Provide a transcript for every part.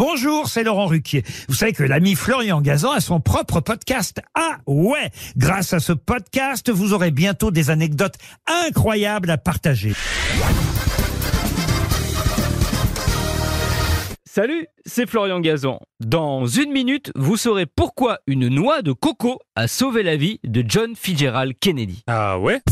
Bonjour, c'est Laurent Ruquier. Vous savez que l'ami Florian Gazan a son propre podcast. Ah ouais Grâce à ce podcast, vous aurez bientôt des anecdotes incroyables à partager. Salut, c'est Florian Gazan. Dans une minute, vous saurez pourquoi une noix de coco a sauvé la vie de John Fitzgerald Kennedy. Ah ouais?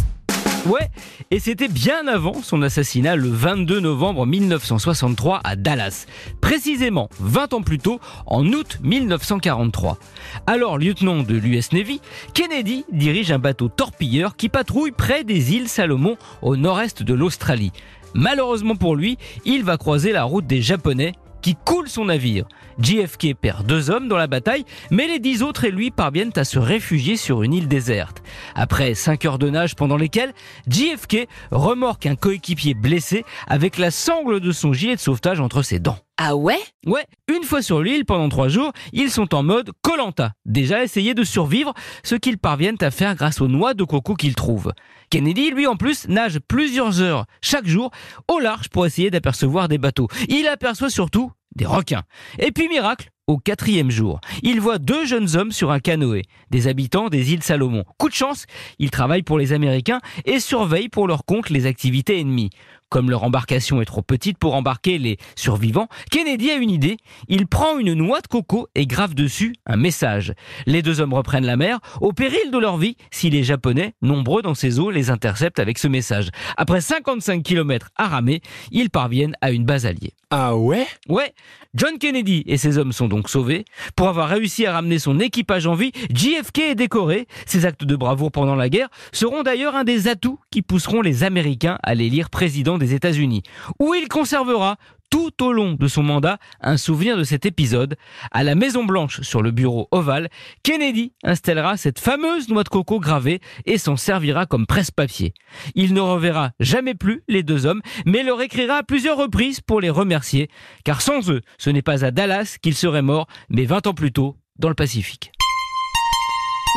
Ouais, et c'était bien avant son assassinat le 22 novembre 1963 à Dallas. Précisément 20 ans plus tôt, en août 1943. Alors lieutenant de l'US Navy, Kennedy dirige un bateau torpilleur qui patrouille près des îles Salomon au nord-est de l'Australie. Malheureusement pour lui, il va croiser la route des Japonais qui coule son navire. JFK perd deux hommes dans la bataille, mais les dix autres et lui parviennent à se réfugier sur une île déserte. Après cinq heures de nage pendant lesquelles JFK remorque un coéquipier blessé avec la sangle de son gilet de sauvetage entre ses dents. Ah ouais? Ouais, une fois sur l'île pendant trois jours, ils sont en mode Colanta. Déjà essayer de survivre, ce qu'ils parviennent à faire grâce aux noix de coco qu'ils trouvent. Kennedy, lui en plus, nage plusieurs heures chaque jour au large pour essayer d'apercevoir des bateaux. Il aperçoit surtout des requins. Et puis miracle, au quatrième jour, il voit deux jeunes hommes sur un canoë, des habitants des îles Salomon. Coup de chance, ils travaillent pour les Américains et surveillent pour leur compte les activités ennemies. Comme leur embarcation est trop petite pour embarquer les survivants, Kennedy a une idée. Il prend une noix de coco et grave dessus un message. Les deux hommes reprennent la mer, au péril de leur vie, si les Japonais, nombreux dans ces eaux, les interceptent avec ce message. Après 55 km à ramer, ils parviennent à une base alliée. Ah ouais? Ouais, John Kennedy et ses hommes sont donc sauvés. Pour avoir réussi à ramener son équipage en vie, JFK est décoré. Ses actes de bravoure pendant la guerre seront d'ailleurs un des atouts qui pousseront les Américains à l'élire président des États-Unis, où il conservera tout au long de son mandat un souvenir de cet épisode. À la Maison Blanche, sur le bureau ovale, Kennedy installera cette fameuse noix de coco gravée et s'en servira comme presse-papier. Il ne reverra jamais plus les deux hommes, mais leur écrira à plusieurs reprises pour les remercier, car sans eux, ce n'est pas à Dallas qu'ils seraient morts, mais 20 ans plus tôt, dans le Pacifique.